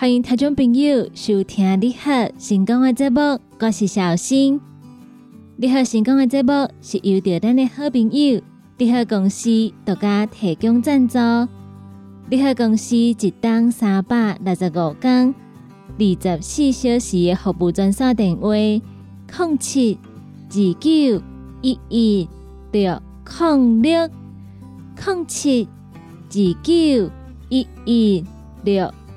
欢迎听众朋友收听你好成功的节目，我是小新。你好成功的节目是由着咱的好朋友你好公司独家提供赞助。你好公司一档三百六十五天二十四小时的服务专线电话：零七二九一一六零六零七二九一一六。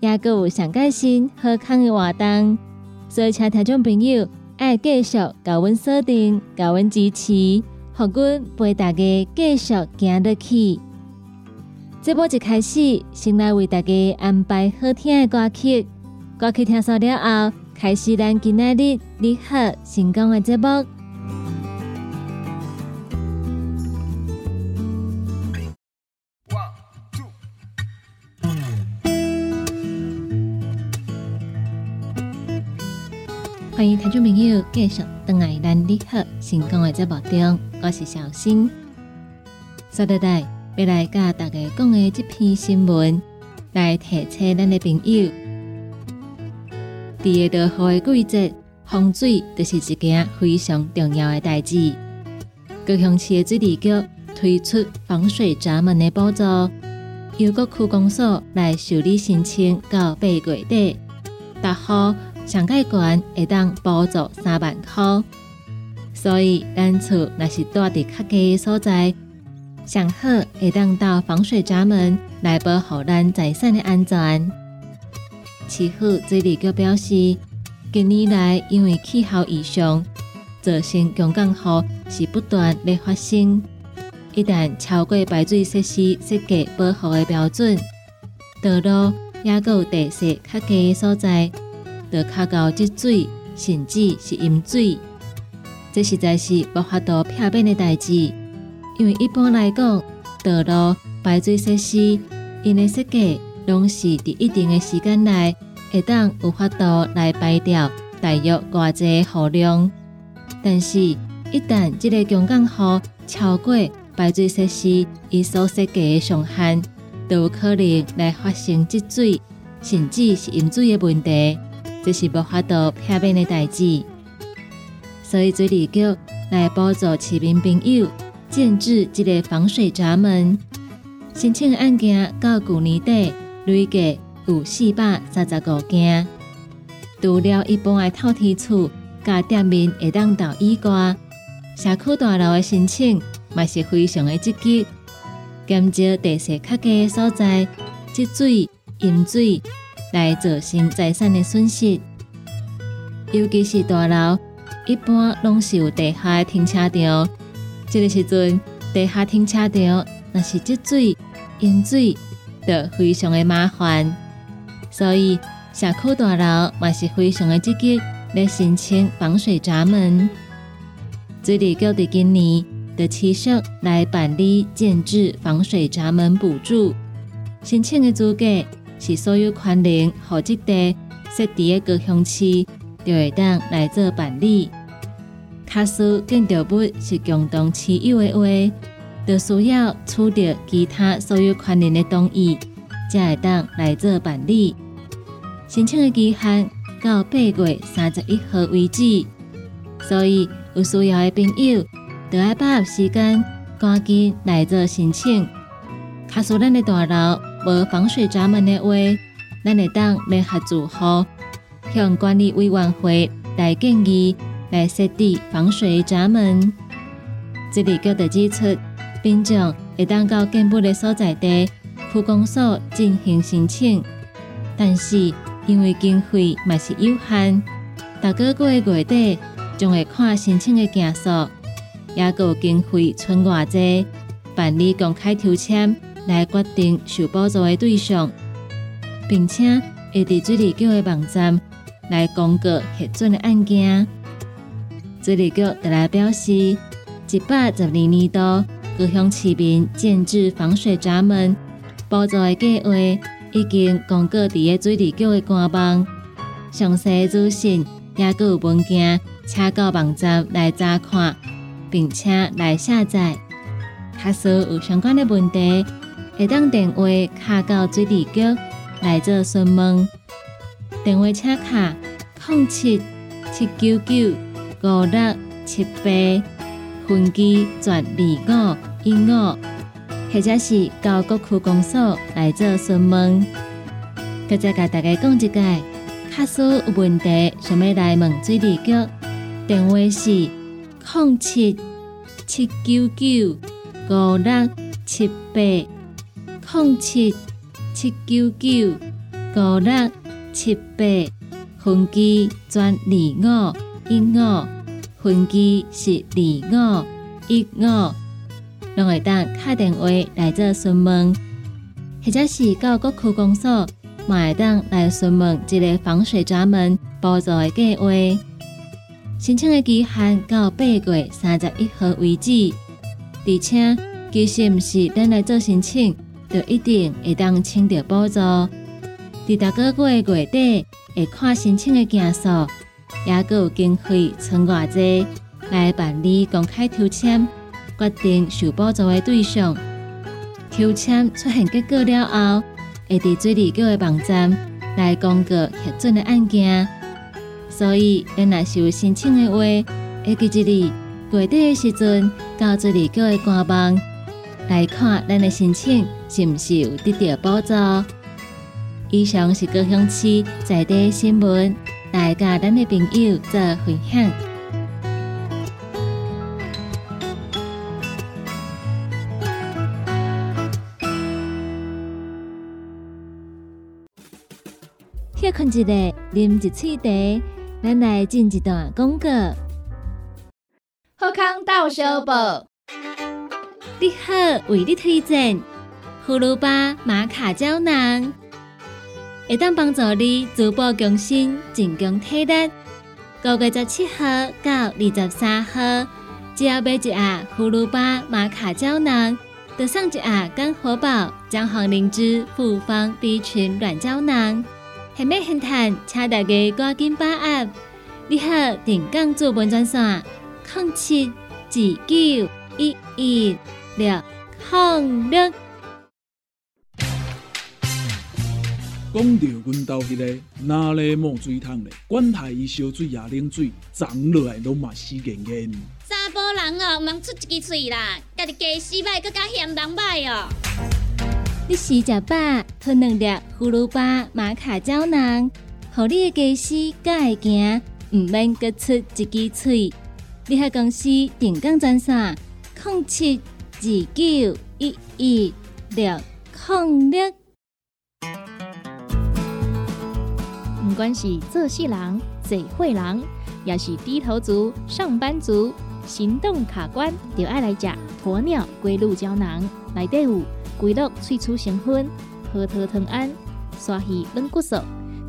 也阁有上开心、好康的活动，所以请听众朋友爱继续甲阮锁定、甲阮支持，互阮陪大家继续行落去。这波一开始，先来为大家安排好听的歌曲，歌曲听完了后，开始咱今仔日你好成功的节目。迎听众朋友继续登来咱你好成功的节目中，我是小新。说到底，要来甲大家讲的这篇新闻，来提醒咱的朋友，第二道好的季节，风水就是一件非常重要的代志。高雄市的水利局推出防水闸门的补助，由各区公所来受理申请，到八月底，大号。上盖管会当补助三万块，所以咱厝若是住伫较低所在，上好会当到防水闸门来保护咱财产的安全。气候水利局表示，近年来因为气候异常，造成强降雨是不断的发生。一旦超过排水设施设计保护的标准，道路也有地势较低所在。得较到积水，甚至是淹水，这实在是无法度避免的代志。因为一般来讲，道路排水设施因的设计，拢是伫一定的时间内，会当有法度来排掉大约偌济雨量。但是，一旦这个强降雨超过排水设施伊所设计的上限，就有可能来发生积水，甚至是淹水的问题。这是无法度避免的代志，所以水利局来帮助市民朋友建置这个防水闸门。申请案件到旧年底累计有四百三十五件。除了一般的透天厝、甲店面会当到以外，社区大楼的申请嘛是非常的积极。减少地势较低的所在积水、淹水。来造成财产的损失。尤其是大楼，一般拢是有地下停车场。这个时阵，地下停车场若是积水、淹水，就非常的麻烦。所以，社区大楼嘛是非常的积极来申请防水闸门。水利局伫今年的七设来办理建制防水闸门补助，申请的资格是所有权龄户籍地设伫的高雄市。就会当来做办理。卡数建筑物是共同持有的话，就需要取得其他所有权人的同意，才会当来做办理。申请的期限到八月三十一号为止，所以有需要的朋友，就要把握时间，赶紧来做申请。卡数咱的大楼无防水闸门的话，咱会当联合住户。向管理委员会来建议，来设置防水闸门。这里局的指出，并将会当到建部的所在地区公所进行申请，但是因为经费嘛是有限，大个月月底将会看申请的件数，也有经费剩偌济，办理公开抽签来决定受补助的对象，并且会伫水利局的网站。来公告核准的案件，水利局特来表示，一百十二年度高雄市民建制防水闸门补助的计划已经公告伫个水利局的官网，详细资讯也有文件，请到网站来查看，并且来下载。假使有相关的问题，会当电话卡到水利局来做询问。电话车卡：零七七九九五六七八，分机转二五一五，或者是到各区公所来做询问。再甲大家讲一解，卡数有问题，想要来问水利局，电话是零七七九九五六七八，零七七九九五六。七八分机转二五一五，分机是二五一五，拢会当打电话来做询问，或者是到各区公所，嘛会当来询问一个防水闸门补助的计划。申请的期限到八月三十一号为止，而且其实毋是咱来做申请，就一定会当请到补助。伫大个月月底会看申请的件数，也有经费存偌济来办理公开抽签，决定受补助的对象。抽签出现结果了后，会伫水利局的网站来公告核准的案件。所以，咱若是有申请的话，会记一日月底的时阵到水利局的官网来看咱的申请是毋是有得到补助。以上是高雄市在地新闻，大家咱的朋友做分享。歇困一下，啉一喙茶，咱来进一段广告。好康到小报，你好，为你推荐葫芦巴玛卡胶囊。会当帮助你逐步更新、增强体力。九月十七号到二十三号，只要买一盒葫芦巴玛卡胶囊，就送一盒干活宝姜黄灵芝复方 B 群软胶囊。还没很谈，请大家赶紧把握。你好，定岗做本专线：零七二九一一六零六。讲到阮兜迄个哪里冒水桶咧？管他伊烧水也冷水，长落来拢嘛死严严。查甫人哦，毋通出一支嘴啦，家己家洗歹，更加嫌人歹哦。你食食饱，吞两粒葫芦巴玛卡胶囊，互你的家洗更会行，毋免各出一支嘴。你喺公司定岗专线：零七二九一一六零六。不管是做事人、嘴会人，也是低头族、上班族、行动卡关，就爱来食鸵鸟龟鹿胶囊。内底有龟鹿萃取成分，核桃藤胺、刷鱼软骨素，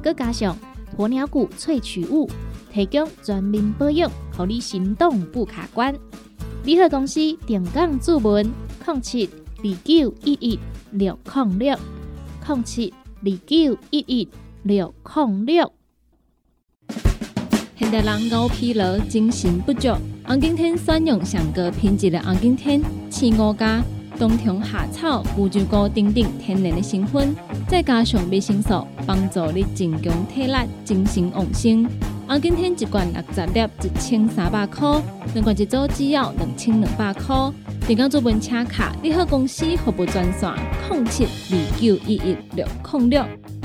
佮加上鸵鸟骨萃取物，提供全面保养，让你行动不卡关。联合公司定岗注文：零七二九一一六零六零七二九一一六零六。现代人熬疲劳、精神不足，红景天选用上个品质的红景天青五加冬虫夏草、乌鸡膏等等天然的成分，再加上维生素，帮助你增强体力、精神旺盛。红景天一罐六十粒，一千三百块；两罐一组只要两千两百块。订购做本车卡，你好公司服务专线：零七二九一一六零六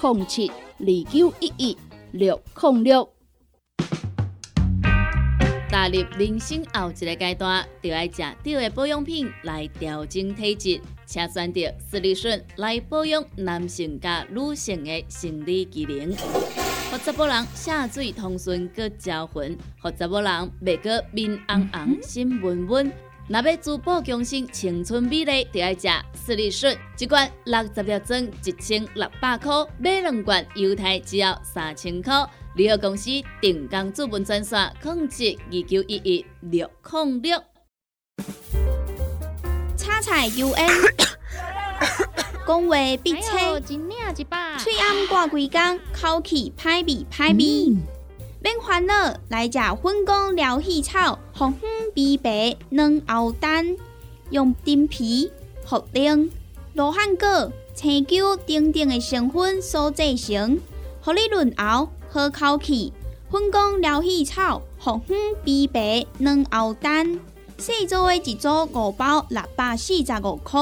零七二九一一六零六。踏入人生后一个阶段，就要食对的保养品来调整体质，请选择斯利顺来保养男性加女性的生理机能，让查甫人下水通顺搁招魂，让查甫人袂搁面红红心温温。若要珠宝强身、青春美丽，就要食斯利顺，一罐六十粒装，一千六百块；买两罐，犹太只要三千块。联合公司定岗资本专线：控制二九一一六零六。叉菜 U N，讲话必清，嘴暗挂几工，口气歹味歹味。免烦恼，来食粉果疗气草，红粉枇杷软藕丹，用丁皮、茯苓、罗汉果、青椒等等的成分所制成，合你润喉。好口气，粉工疗气草、红粉枇杷软藕丹，细组的一组五包六百四十五块，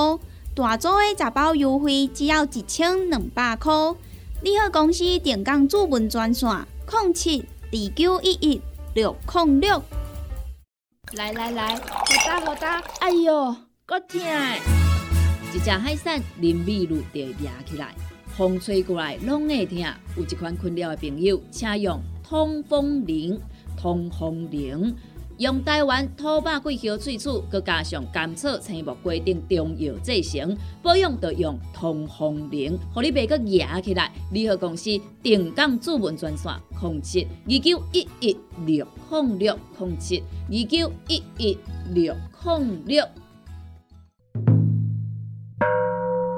大组的十包优惠只要一千两百块。你好，公司电工主文专线：零七二九一一六零六。来来来，好打好打，哎哟，够痛！一只海扇淋米露就压起来。风吹过来拢会痛，有一款困扰的朋友，请用通风铃。通风铃用台湾土白桂花萃取，佮加上甘草、青木规定中药制成，保养要用通风灵，互你袂佮压起来。联合公司定岗主文专线：零七二九一一六控六零七二九一一六控六。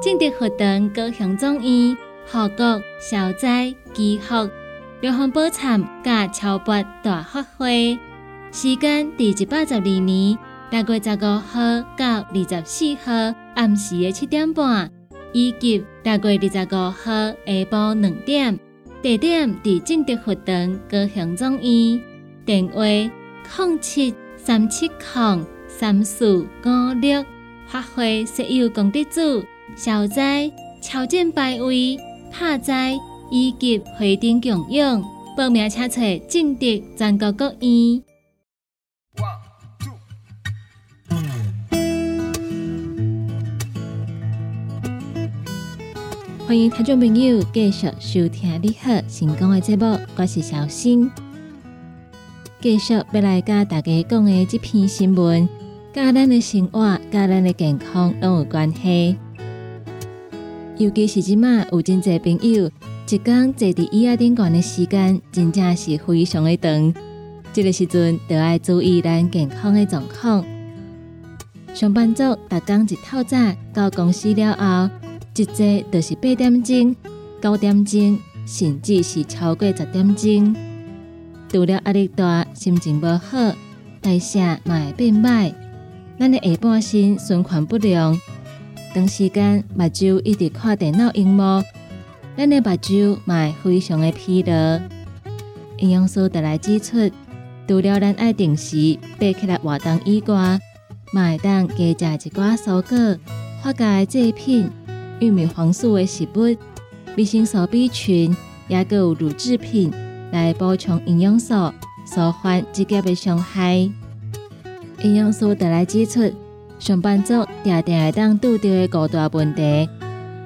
正德活动高雄中医、护国、消灾、祈福、疗方保产加超拔大发挥，时间第一百十二年六月十五号到二十四号暗时的七点半，以及六月二十五号下晡两点，地点伫正德活动高雄总医，电话零七三七零三四五六，发挥设有功德主。消灾、超荐拜位、拍灾以及会顶共用，报名请找正德全国各院。欢迎听众朋友继续收听你好成功的节目，我是小新。继续要来跟大家讲的这篇新闻，跟咱的生活、跟咱的健康都有关系。尤其是即马有真侪朋友，一工坐伫椅仔顶悬的时间，真正是非常的长。这个时阵，就要注意咱健康的状况。上班族逐工一透早到公司了后，一坐就是八点钟、九点钟，甚至是超过十点钟。除了压力大、心情不好、代谢也会变歹，咱的下半身循环不良。长时间目睭一直看电脑荧幕，咱的目睭也会非常的疲劳。营养师得来指出，除了咱爱定时爬起来活动以外，嘛会当加食一寡蔬果、发酵制品、玉米黄素的食物、维生素 B 群，也个有乳制品来补充营养素，舒缓肌节的伤害。营养师得来指出，上班族常常会当拄到的高大问题，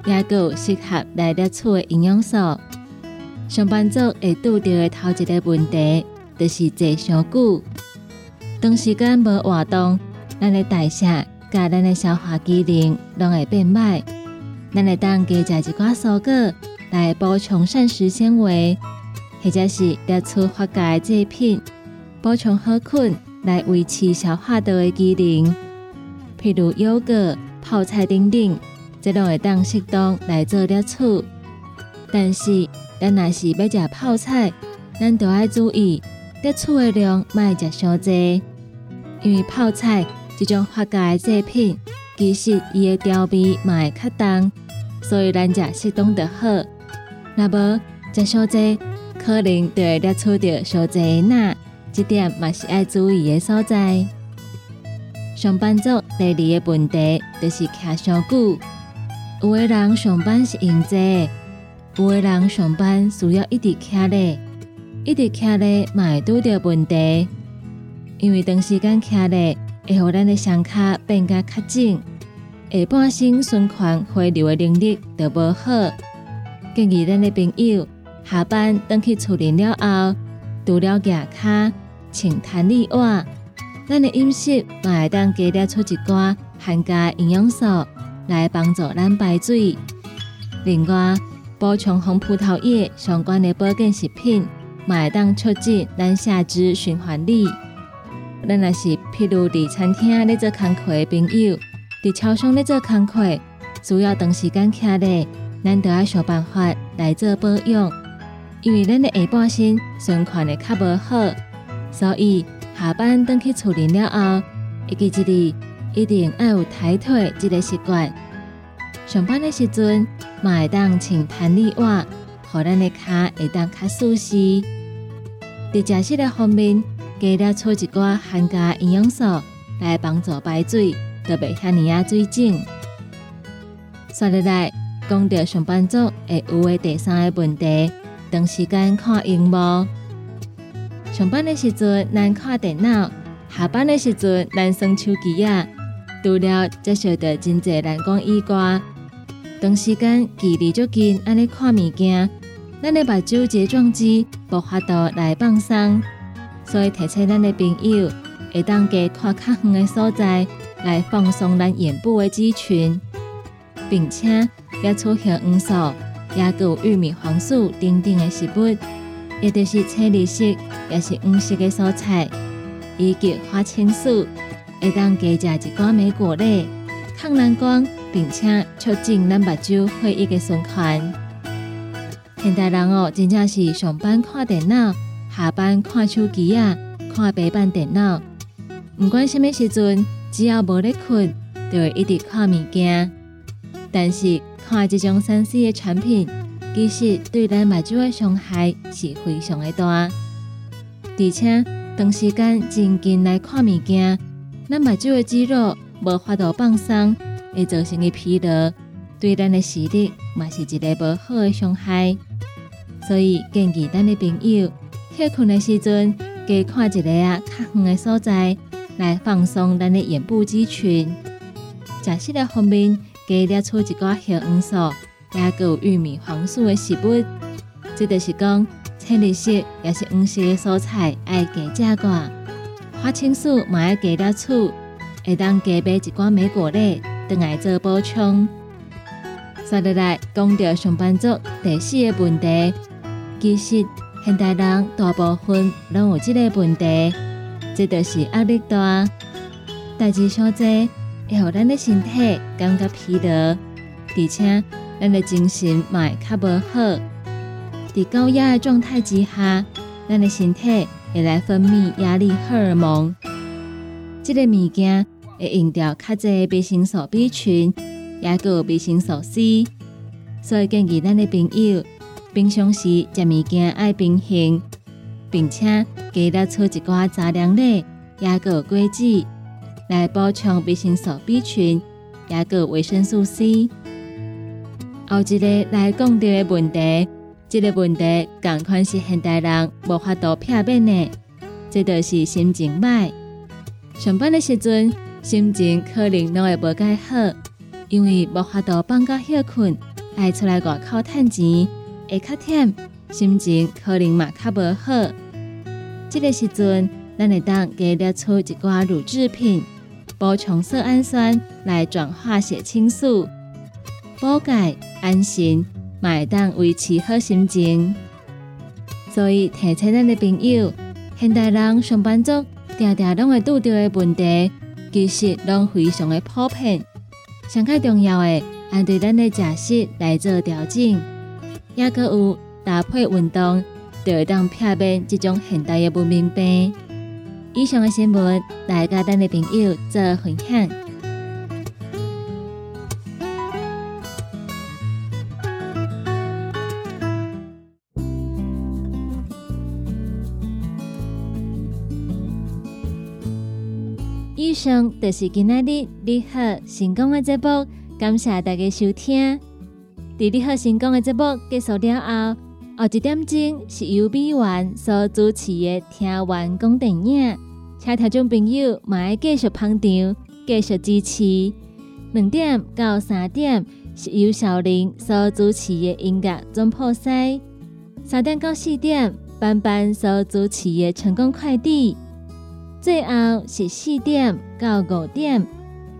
也个有适合来摄取的营养素。上班族会拄到的头一个问题，就是坐上久，长时间无活动，咱的代谢甲咱的消化机能拢会变歹。咱会当加食一寡蔬果来补充膳食纤维，或者是摄取发酵制品，补充好菌来维持消化道的机能。譬如优格、泡菜等等，这拢会当适当来做摄取，但是。咱若是要食泡菜，咱都要注意摄取的量，莫食伤多。因为泡菜这种发酵制品，其实伊的调味嘛会较重，所以咱食适当就好。若无食伤济，可能就会摄取到伤济钠，这点嘛是要注意的所在。上班族第二个问题就是徛伤久，有的人上班是用坐。有的人上班需要一直徛咧，一直徛咧，嘛会拄着问题。因为长时间徛咧，会互咱的双脚变甲较紧，下半身循环回流的能力就无好。建议咱的朋友下班等去厝里了后，除了牙骹、穿弹力袜，咱的饮食嘛会当加摄出一寡含钾营养素来帮助咱排水。另外，补充红葡萄叶相关的保健食品，嘛会当促进咱下肢循环力。咱若是譬如伫餐厅咧做工课的朋友，伫超商咧做工课，需要长时间徛咧，咱都要想办法来做保养。因为咱的下半身循环的较无好，所以下班等去处理了后，一记一日一定要有抬腿这个习惯。上班的时阵，嘛会当穿弹力袜，互咱的脚会当较舒适。伫食食的方面，加了取一寡含钾营养素来帮助排水，就袂遐尼啊水肿。说起来，讲到上班族会有的第三个问题，长时间看荧幕。上班的时阵咱看电脑，下班的时阵咱耍手机啊，除了接受到真济蓝光以外，长时间距离足近，安尼看物件，咱的目睭睫状肌无法度来放松，所以提醒咱的朋友，会当加看较远的所在，来放松咱眼部的肌群，并且要出现黄素，也有玉米黄素等等的食物，也就是青绿色，也是黄色的蔬菜，以及花青素，会当加食一寡莓果类，抗蓝光。并且促进咱目睭血液的循环。现代人哦，真正是上班看电脑，下班看手机啊，看平板电脑。不管什么时阵，只要无咧困，就会一直看物件。但是看这种三 C 的产品，其实对咱目睭的伤害是非常的大。而且长时间静静来看物件，咱目睭的肌肉无法度放松。会造成的疲劳，对咱的视力嘛是一个不好的伤害。所以建议咱的朋友，休困的时阵，加看一个啊较远的所在，来放松咱的眼部肌群。食食的方面，加摄取一寡叶黄素，也有玉米黄素的食物。这就是讲，青绿色也是黄色的蔬菜，爱加食寡。花青素嘛爱加摄取，会当加买一寡莓果类。等来做补充。说起来，讲到上班族第四个问题，其实现代人大部分拢有这个问题，这就是压力大，代志上多，会让咱的身体感觉疲劳，而且咱的精神嘛较无好。在高压的状态之下，咱的身体会来分泌压力荷尔蒙，这个物件。会用掉较侪维生素 B 群，也有维生素 C，所以建议咱的朋友平常时食物件爱平衡，并且加了出一寡杂粮类，也个果子来补充维生素 B 群，也个维生素 C。后一个来讲到的问题，这个问题同款是现代人无法度避免的，这就是心情歹。上班的时阵，心情可能都会无介好，因为无法度放假休困，爱出来外口趁钱，会较忝，心情可能嘛较无好。这个时阵，咱会当加列出一寡乳制品，补充色氨酸来转化血清素，补钙安神，会当维持好心情。所以提醒咱的朋友，现代人上班族。常常拢会拄到的问题，其实拢非常的普遍。上较重要的，按对咱的饮食来做调整，也阁有搭配运动，就会当避免这种现代的文明病。以上的新闻，来甲咱的朋友做分享。以上就是今仔日你好成功的节目，感谢大家收听。伫你好成功的节目结束了后，后一点钟是由美元所主持的听完讲电影，请听众朋友嘛要继续捧场，继续支持。两点到三点是由小林所主持的音乐总破塞，三点到四点班班所主持的成功快递。最后是四点到五点，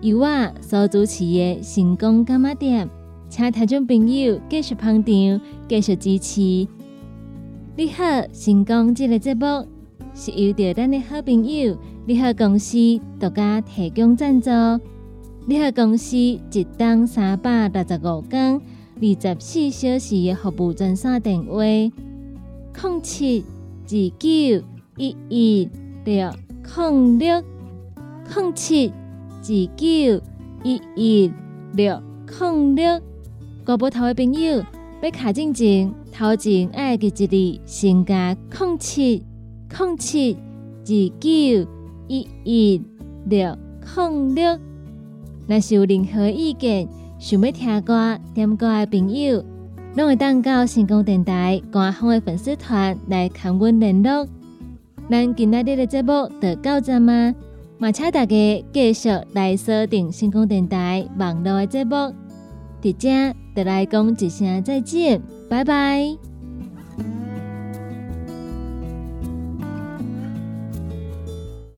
由我所主持的成功干妈店，请听众朋友继续捧场，继续支持。你好，成功这个节目是由着咱的好朋友你好公司独家提供赞助。你好公司一档三百六十五天二十四小时的服务专线电话：零七二九一一六。零六零七二九一一六零六，国宝头的朋友要卡进前，头前爱记一字，先加空七空七二九一一六空六。若是有任何意见，想要听歌、点歌的朋友，拢会当到成功电台官方的粉丝团来跟阮联络。咱今仔日的节目就到这吗？嘛，请大家继续来锁定成功电台网络的节目。伫遮，得来讲一下再见，拜拜。